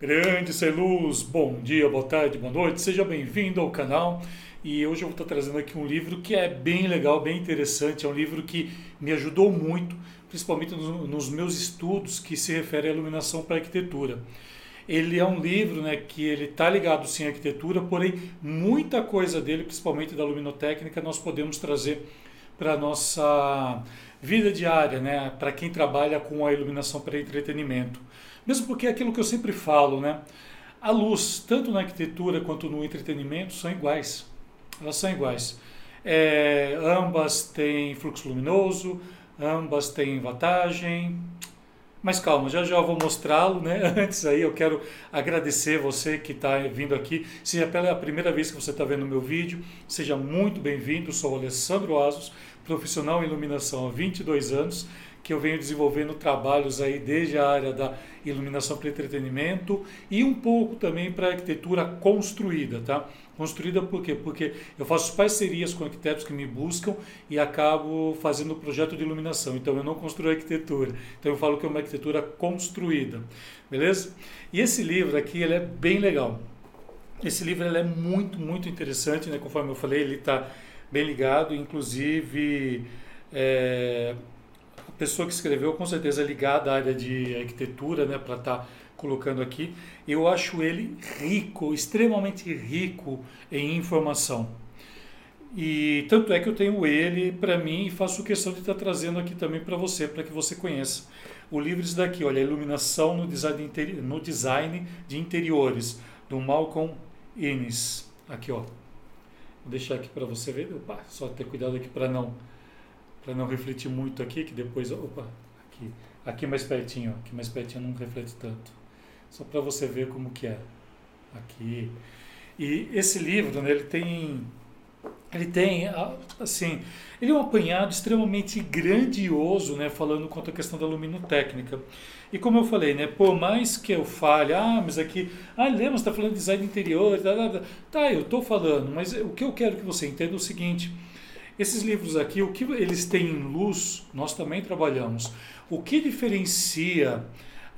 Grande ser luz, bom dia, boa tarde, boa noite, seja bem-vindo ao canal. E hoje eu vou estar trazendo aqui um livro que é bem legal, bem interessante. É um livro que me ajudou muito, principalmente nos, meus estudos que se refere à iluminação para arquitetura. Ele é um livro né, que ele está ligado sim à arquitetura, porém muita coisa dele, principalmente da luminotécnica, nós podemos trazer para nossa vida diária, né, para quem trabalha com a iluminação para entretenimento. Mesmo porque é aquilo que eu sempre falo, né? A luz, tanto na arquitetura quanto no entretenimento, são iguais. Elas são iguais. É, ambas têm fluxo luminoso, ambas têm vantagem. Mas calma, já já vou mostrá-lo, né? Antes aí eu quero agradecer você que está vindo aqui. Se é pela primeira vez que você está vendo o meu vídeo, seja muito bem-vindo. Sou o Alessandro Asos, profissional em iluminação há 22 anos que eu venho desenvolvendo trabalhos aí desde a área da iluminação para entretenimento e um pouco também para arquitetura construída, tá? Construída por quê? Porque eu faço parcerias com arquitetos que me buscam e acabo fazendo projeto de iluminação. Então eu não construo arquitetura. Então eu falo que é uma arquitetura construída, beleza? E esse livro aqui ele é bem legal. Esse livro ele é muito, muito interessante, né? Conforme eu falei, ele está bem ligado, inclusive é, pessoa que escreveu, com certeza ligada à área de arquitetura, né, para estar tá colocando aqui. Eu acho ele rico, extremamente rico em informação. E tanto é que eu tenho ele para mim e faço questão de estar tá trazendo aqui também para você, para que você conheça. O livro é daqui, olha, Iluminação no Design, no design de Interiores, do Malcolm Innes. Aqui, ó. Deixar aqui para você ver. Opa, só ter cuidado aqui para não para não refletir muito aqui, que depois, opa, aqui, aqui mais pertinho, aqui mais pertinho não reflete tanto. Só para você ver como que é. Aqui. E esse livro, né, ele tem ele tem assim, ele é um apanhado extremamente grandioso, né, falando quanto à questão da luminotécnica. E como eu falei, né, por mais que eu fale, ah, mas aqui, ah, lembra, está falando de design interior, tá, tá, tá, tá eu estou falando, mas o que eu quero que você entenda é o seguinte, esses livros aqui, o que eles têm em luz, nós também trabalhamos. O que diferencia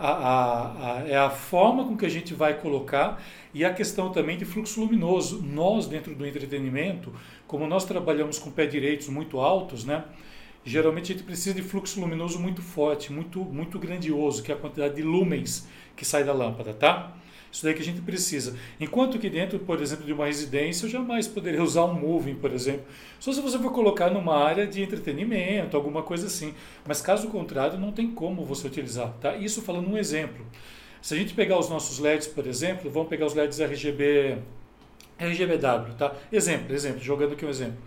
a, a, a, é a forma com que a gente vai colocar e a questão também de fluxo luminoso. Nós, dentro do entretenimento, como nós trabalhamos com pé direitos muito altos, né? Geralmente a gente precisa de fluxo luminoso muito forte, muito, muito grandioso, que é a quantidade de lumens que sai da lâmpada, tá? Isso daí que a gente precisa. Enquanto que dentro, por exemplo, de uma residência, eu jamais poderia usar um moving, por exemplo. Só se você for colocar numa área de entretenimento, alguma coisa assim. Mas caso contrário, não tem como você utilizar. Tá? Isso falando um exemplo. Se a gente pegar os nossos LEDs, por exemplo, vamos pegar os LEDs RGB, RGBW, tá? Exemplo, exemplo, jogando aqui um exemplo.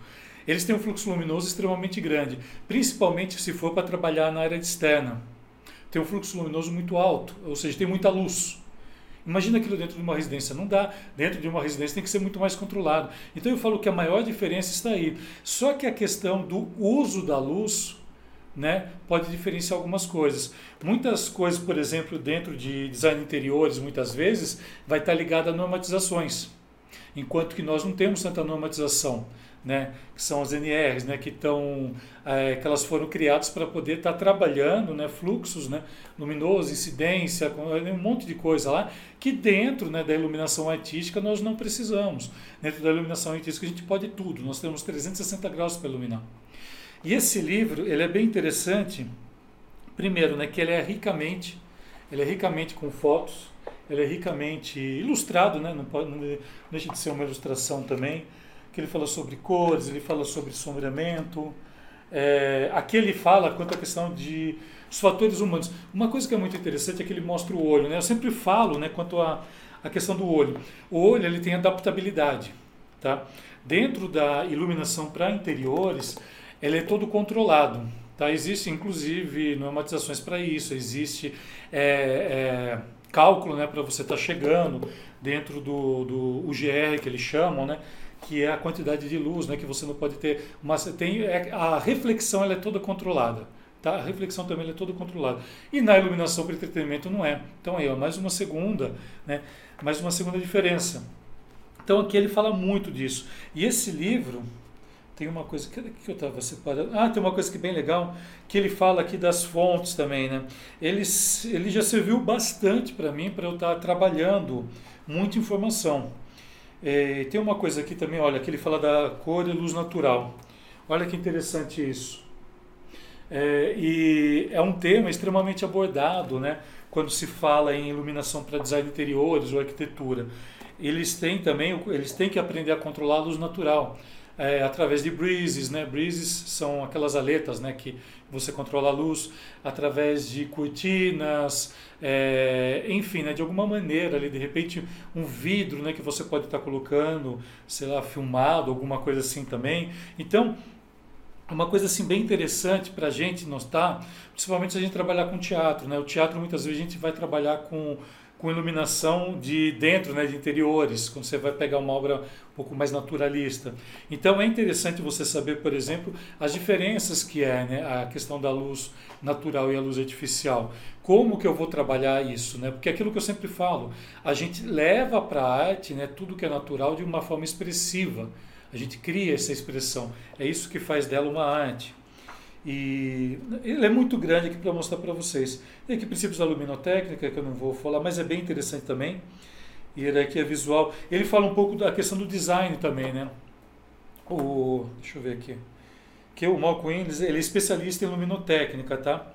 Eles têm um fluxo luminoso extremamente grande, principalmente se for para trabalhar na área externa. Tem um fluxo luminoso muito alto, ou seja, tem muita luz. Imagina aquilo dentro de uma residência. Não dá. Dentro de uma residência tem que ser muito mais controlado. Então eu falo que a maior diferença está aí. Só que a questão do uso da luz né, pode diferenciar algumas coisas. Muitas coisas, por exemplo, dentro de design de interiores, muitas vezes, vai estar ligada a normatizações. Enquanto que nós não temos tanta normatização né, que são as NRs, né, que, estão, é, que elas foram criadas para poder estar tá trabalhando né, fluxos né, luminosos, incidência, um monte de coisa lá, que dentro né, da iluminação artística nós não precisamos. Dentro da iluminação artística a gente pode tudo, nós temos 360 graus para iluminar. E esse livro ele é bem interessante, primeiro, né, que ele é ricamente, ele é ricamente com fotos, ele é ricamente ilustrado, né, não, pode, não deixa de ser uma ilustração também, que ele fala sobre cores, ele fala sobre sombreamento. É, aqui ele fala quanto à questão de os fatores humanos. Uma coisa que é muito interessante é que ele mostra o olho. Né? Eu sempre falo né, quanto à, à questão do olho. O olho ele tem adaptabilidade. Tá? Dentro da iluminação para interiores, ele é todo controlado. Tá? Existe, inclusive, normatizações para isso. Existe é, é, cálculo né, para você estar tá chegando dentro do, do UGR, que eles chamam, né? Que é a quantidade de luz, né, que você não pode ter, mas tem é, a reflexão ela é toda controlada. Tá? A reflexão também é toda controlada. E na iluminação para entretenimento não é. Então aí, ó, mais uma segunda, né, mais uma segunda diferença. Então aqui ele fala muito disso. E esse livro, tem uma coisa que, que eu estava separando. Ah, tem uma coisa que é bem legal, que ele fala aqui das fontes também, né? Ele, ele já serviu bastante para mim, para eu estar tá trabalhando muita informação. É, tem uma coisa aqui também, olha, que ele fala da cor e luz natural. Olha que interessante isso. É, e é um tema extremamente abordado, né? Quando se fala em iluminação para design de interiores ou arquitetura. Eles têm também, eles têm que aprender a controlar a luz natural. É, através de breezes, né? Breezes são aquelas aletas, né? Que você controla a luz através de cortinas, é, enfim, né? De alguma maneira ali, de repente, um vidro, né? Que você pode estar colocando, sei lá, filmado, alguma coisa assim também. Então, uma coisa assim bem interessante para a gente notar, principalmente se a gente trabalhar com teatro, né? O teatro muitas vezes a gente vai trabalhar com com iluminação de dentro, né, de interiores, quando você vai pegar uma obra um pouco mais naturalista. Então é interessante você saber, por exemplo, as diferenças que é né, a questão da luz natural e a luz artificial. Como que eu vou trabalhar isso, né? Porque é aquilo que eu sempre falo, a gente leva para a arte, né, tudo que é natural de uma forma expressiva. A gente cria essa expressão. É isso que faz dela uma arte. E ele é muito grande aqui para mostrar para vocês. Tem aqui princípios da luminotécnica, que eu não vou falar, mas é bem interessante também. E hierarquia é visual. Ele fala um pouco da questão do design também, né? O, deixa eu ver aqui. Que o Malcolm Innes, ele é especialista em luminotécnica, tá?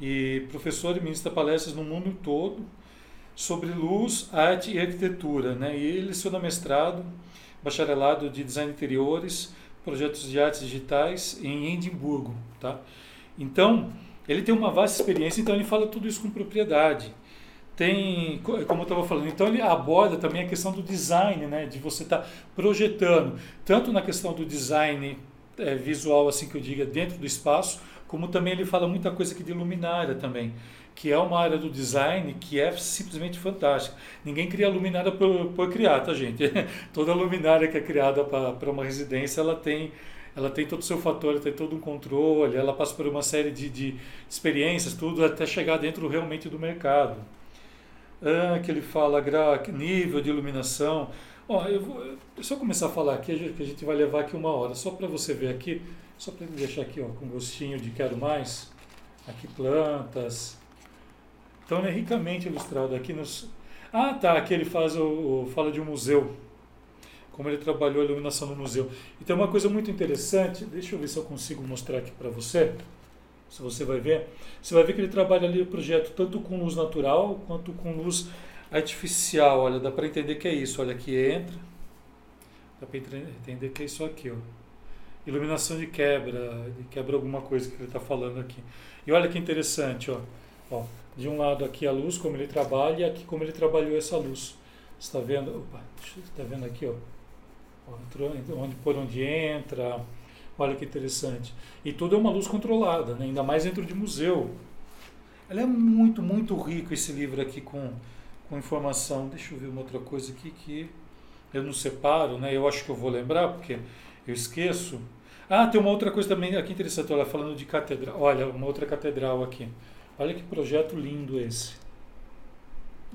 E professor e ministra palestras no mundo todo sobre luz, arte e arquitetura, né? E ele leciona mestrado, bacharelado de design interiores, projetos de artes digitais em Edimburgo, tá? Então, ele tem uma vasta experiência, então ele fala tudo isso com propriedade. Tem, como eu estava falando, então ele aborda também a questão do design, né? De você estar tá projetando, tanto na questão do design é, visual, assim que eu diga, dentro do espaço, como também ele fala muita coisa aqui de luminária também que é uma área do design que é simplesmente fantástica. Ninguém cria luminária por, por criar, tá, gente? Toda luminária que é criada para uma residência, ela tem ela tem todo o seu fator, ela tem todo um controle, ela passa por uma série de, de experiências, tudo até chegar dentro realmente do mercado. Ah, que ele fala nível de iluminação. Ó, eu vou só começar a falar aqui, que a gente vai levar aqui uma hora, só para você ver aqui, só para deixar aqui ó, com gostinho de quero mais. Aqui plantas, então ele é ricamente ilustrado aqui nos. Ah, tá, aqui ele faz o, o, fala de um museu, como ele trabalhou a iluminação no museu. Então uma coisa muito interessante, deixa eu ver se eu consigo mostrar aqui para você, se você vai ver. Você vai ver que ele trabalha ali o projeto tanto com luz natural quanto com luz artificial. Olha, dá para entender que é isso. Olha, aqui entra, dá para entender que é isso aqui, ó. Iluminação de quebra, de quebra alguma coisa que ele está falando aqui. E olha que interessante, ó. ó de um lado aqui a luz, como ele trabalha, e aqui como ele trabalhou essa luz. Está vendo? Opa, está vendo aqui, ó, onde por onde entra. Olha que interessante. E tudo é uma luz controlada, né? ainda mais dentro de museu. Ela é muito, muito rico esse livro aqui com, com informação. Deixa eu ver uma outra coisa aqui que eu não separo, né? Eu acho que eu vou lembrar, porque eu esqueço. Ah, tem uma outra coisa também aqui interessante, olha, falando de catedral. Olha, uma outra catedral aqui. Olha que projeto lindo esse.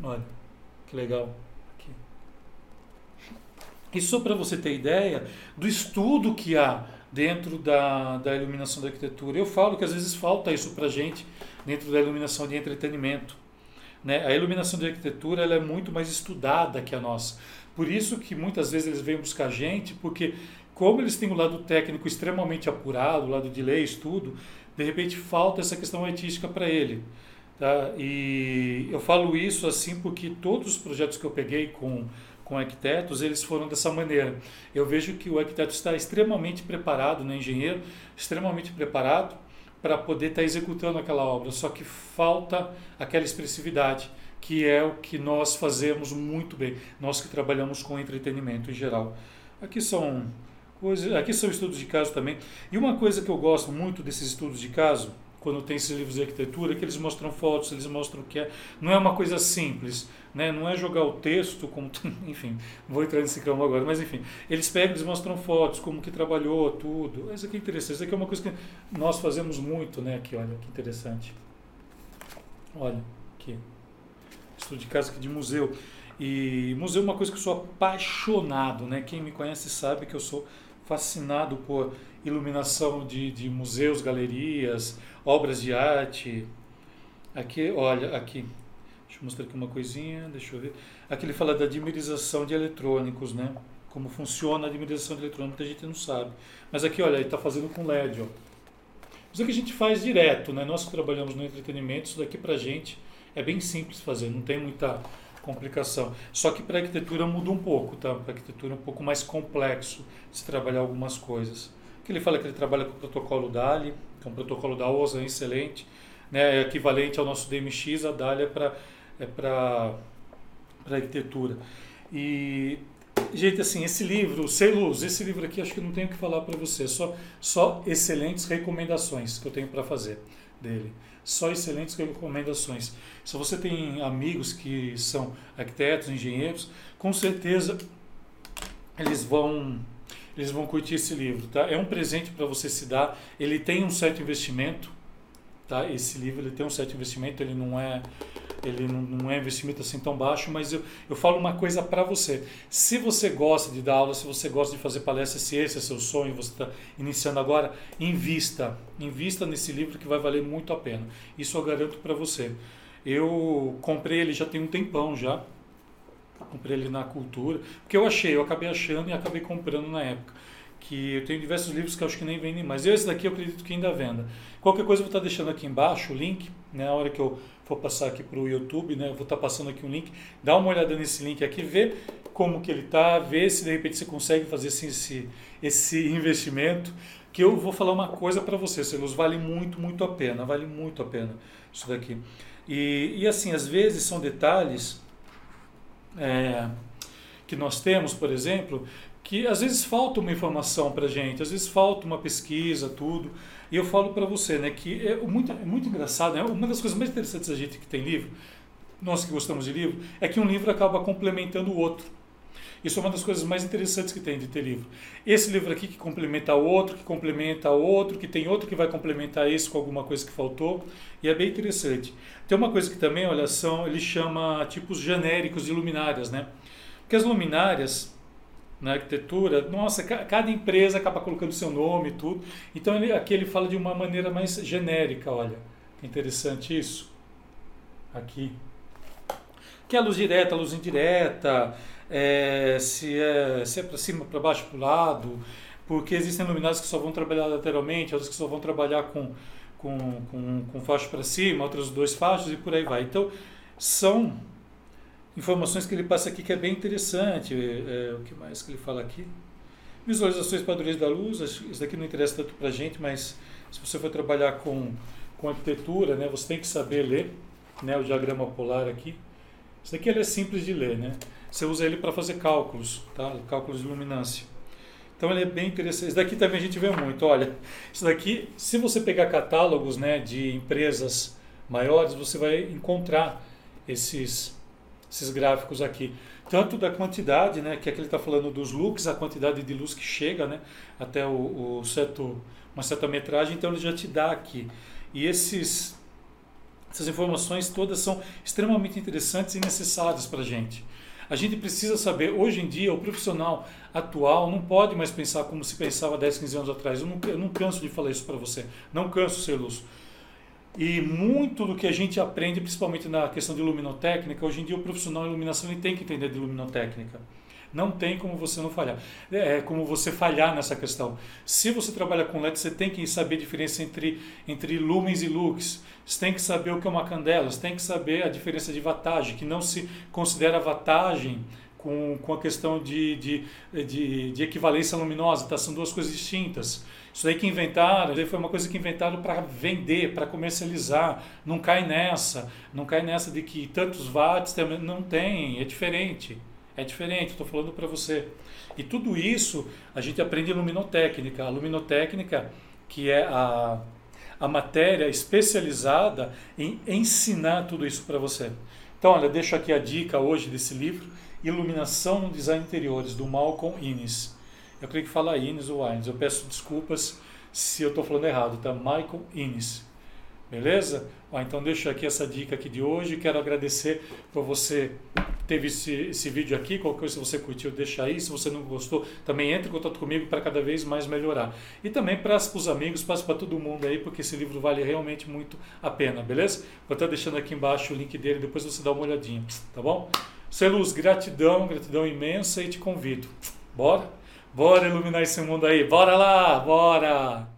Olha, que legal. Aqui. Isso só para você ter ideia do estudo que há dentro da, da iluminação da arquitetura. Eu falo que às vezes falta isso para gente dentro da iluminação de entretenimento. Né? A iluminação de arquitetura ela é muito mais estudada que a nossa. Por isso que muitas vezes eles vêm buscar gente, porque como eles têm o lado técnico extremamente apurado, o lado de leis, tudo, de repente falta essa questão artística para ele. Tá? E eu falo isso assim porque todos os projetos que eu peguei com, com arquitetos, eles foram dessa maneira. Eu vejo que o arquiteto está extremamente preparado, né, engenheiro, extremamente preparado para poder estar tá executando aquela obra, só que falta aquela expressividade, que é o que nós fazemos muito bem, nós que trabalhamos com entretenimento em geral. Aqui são Aqui são estudos de caso também. E uma coisa que eu gosto muito desses estudos de caso, quando tem esses livros de arquitetura, é que eles mostram fotos, eles mostram o que é. Não é uma coisa simples, né? não é jogar o texto, como, enfim, vou entrar nesse campo agora, mas enfim, eles pegam, eles mostram fotos, como que trabalhou, tudo. Isso aqui é interessante, isso aqui é uma coisa que nós fazemos muito, né? Aqui, olha, que interessante. Olha, aqui. Estudo de caso aqui de museu. E museu é uma coisa que eu sou apaixonado, né? Quem me conhece sabe que eu sou fascinado por iluminação de, de museus, galerias, obras de arte. Aqui, olha, aqui. Deixa eu mostrar aqui uma coisinha, deixa eu ver. Aqui ele fala da dimerização de eletrônicos, né? Como funciona a dimerização de eletrônicos, muita gente não sabe. Mas aqui, olha, ele está fazendo com LED, ó. Isso é que a gente faz direto, né? Nós que trabalhamos no entretenimento, isso daqui pra gente é bem simples fazer, não tem muita complicação. Só que para arquitetura muda um pouco, tá? Para arquitetura é um pouco mais complexo se trabalhar algumas coisas. Que ele fala que ele trabalha com o protocolo DALI, que é um protocolo da OSA excelente, né? É equivalente ao nosso DMX, a DALI é para é para arquitetura. E gente, assim, esse livro, Sem Luz, esse livro aqui acho que não tenho o que falar para você, só só excelentes recomendações que eu tenho para fazer dele só excelentes recomendações. Se você tem amigos que são arquitetos, engenheiros, com certeza eles vão eles vão curtir esse livro, tá? É um presente para você se dar. Ele tem um certo investimento, tá? Esse livro ele tem um certo investimento, ele não é ele não, é investimento assim tão baixo, mas eu, eu falo uma coisa para você. Se você gosta de dar aula, se você gosta de fazer palestra, se esse é seu sonho, você está iniciando agora, invista. Invista nesse livro que vai valer muito a pena. Isso eu garanto para você. Eu comprei ele já tem um tempão já. Comprei ele na cultura, porque eu achei, eu acabei achando e acabei comprando na época que eu tenho diversos livros que eu acho que nem vendem mais. Esse daqui eu acredito que ainda venda. Qualquer coisa eu vou estar deixando aqui embaixo o link, né, na hora que eu for passar aqui para o YouTube, né? Eu vou estar tá passando aqui um link. Dá uma olhada nesse link aqui, vê como que ele está, vê se de repente você consegue fazer assim, esse, esse investimento. Que eu vou falar uma coisa para você, Celus, vale muito, muito a pena, vale muito a pena isso daqui. E, e assim, às vezes são detalhes é, que nós temos, por exemplo, que às vezes falta uma informação para gente, às vezes falta uma pesquisa, tudo. E eu falo para você, né, que é muito, é muito engraçado, né? Uma das coisas mais interessantes da gente que tem livro, nós que gostamos de livro, é que um livro acaba complementando o outro. Isso é uma das coisas mais interessantes que tem de ter livro. Esse livro aqui que complementa o outro, que complementa o outro, que tem outro que vai complementar esse com alguma coisa que faltou, e é bem interessante. Tem uma coisa que também, olha, são, ele chama tipos genéricos de luminárias, né? Porque as luminárias, na arquitetura, nossa, cada empresa acaba colocando seu nome e tudo. Então ele, aqui ele fala de uma maneira mais genérica, olha. Interessante isso. Aqui. Que é a luz direta, a luz indireta, é, se é, se é para cima, para baixo, para o lado, porque existem luminárias que só vão trabalhar lateralmente, outras que só vão trabalhar com, com, com, com faixa para cima, outras dois faixas e por aí vai. Então, são informações que ele passa aqui que é bem interessante. É, é o que mais que ele fala aqui? Visualizações padrões da luz, isso daqui não interessa tanto para a gente, mas se você for trabalhar com, com arquitetura, né, você tem que saber ler né, o diagrama polar aqui. Isso daqui é simples de ler, né? Você usa ele para fazer cálculos, tá? cálculos de luminância. Então ele é bem interessante. Isso daqui também a gente vê muito. Olha, isso daqui, se você pegar catálogos né, de empresas maiores, você vai encontrar esses esses gráficos aqui. Tanto da quantidade, né, que aqui ele está falando dos looks, a quantidade de luz que chega né, até o, o certo, uma certa metragem, então ele já te dá aqui. E esses, essas informações todas são extremamente interessantes e necessárias para a gente. A gente precisa saber, hoje em dia, o profissional atual não pode mais pensar como se pensava 10, 15 anos atrás. Eu não, eu não canso de falar isso para você. Não canso, Celuso. E muito do que a gente aprende, principalmente na questão de luminotécnica, hoje em dia o profissional de iluminação ele tem que entender de luminotécnica. Não tem como você não falhar. É, é como você falhar nessa questão. Se você trabalha com LED, você tem que saber a diferença entre, entre lumens e lux. Você tem que saber o que é uma candela. Você tem que saber a diferença de wattage, que não se considera wattage com, com a questão de, de, de, de equivalência luminosa. Tá? São duas coisas distintas. Isso daí que inventaram, foi uma coisa que inventaram para vender, para comercializar. Não cai nessa. Não cai nessa de que tantos watts não tem, é diferente. É diferente, estou falando para você. E tudo isso a gente aprende em luminotécnica. A luminotécnica, que é a, a matéria especializada em ensinar tudo isso para você. Então, olha, deixo aqui a dica hoje desse livro, Iluminação no Design Interiores, do Malcolm Innes. Eu creio que fala Innes ou Innes. Eu peço desculpas se eu estou falando errado, tá? Michael Innes. Beleza? Então deixo aqui essa dica aqui de hoje. Quero agradecer por você teve esse, esse vídeo aqui. Qualquer coisa, se você curtiu, deixa aí. Se você não gostou, também entre em contato comigo para cada vez mais melhorar. E também para os amigos, passe para todo mundo aí, porque esse livro vale realmente muito a pena, beleza? Vou estar deixando aqui embaixo o link dele, depois você dá uma olhadinha, tá bom? Celuz, gratidão, gratidão imensa e te convido. Bora? Bora iluminar esse mundo aí. Bora lá, bora!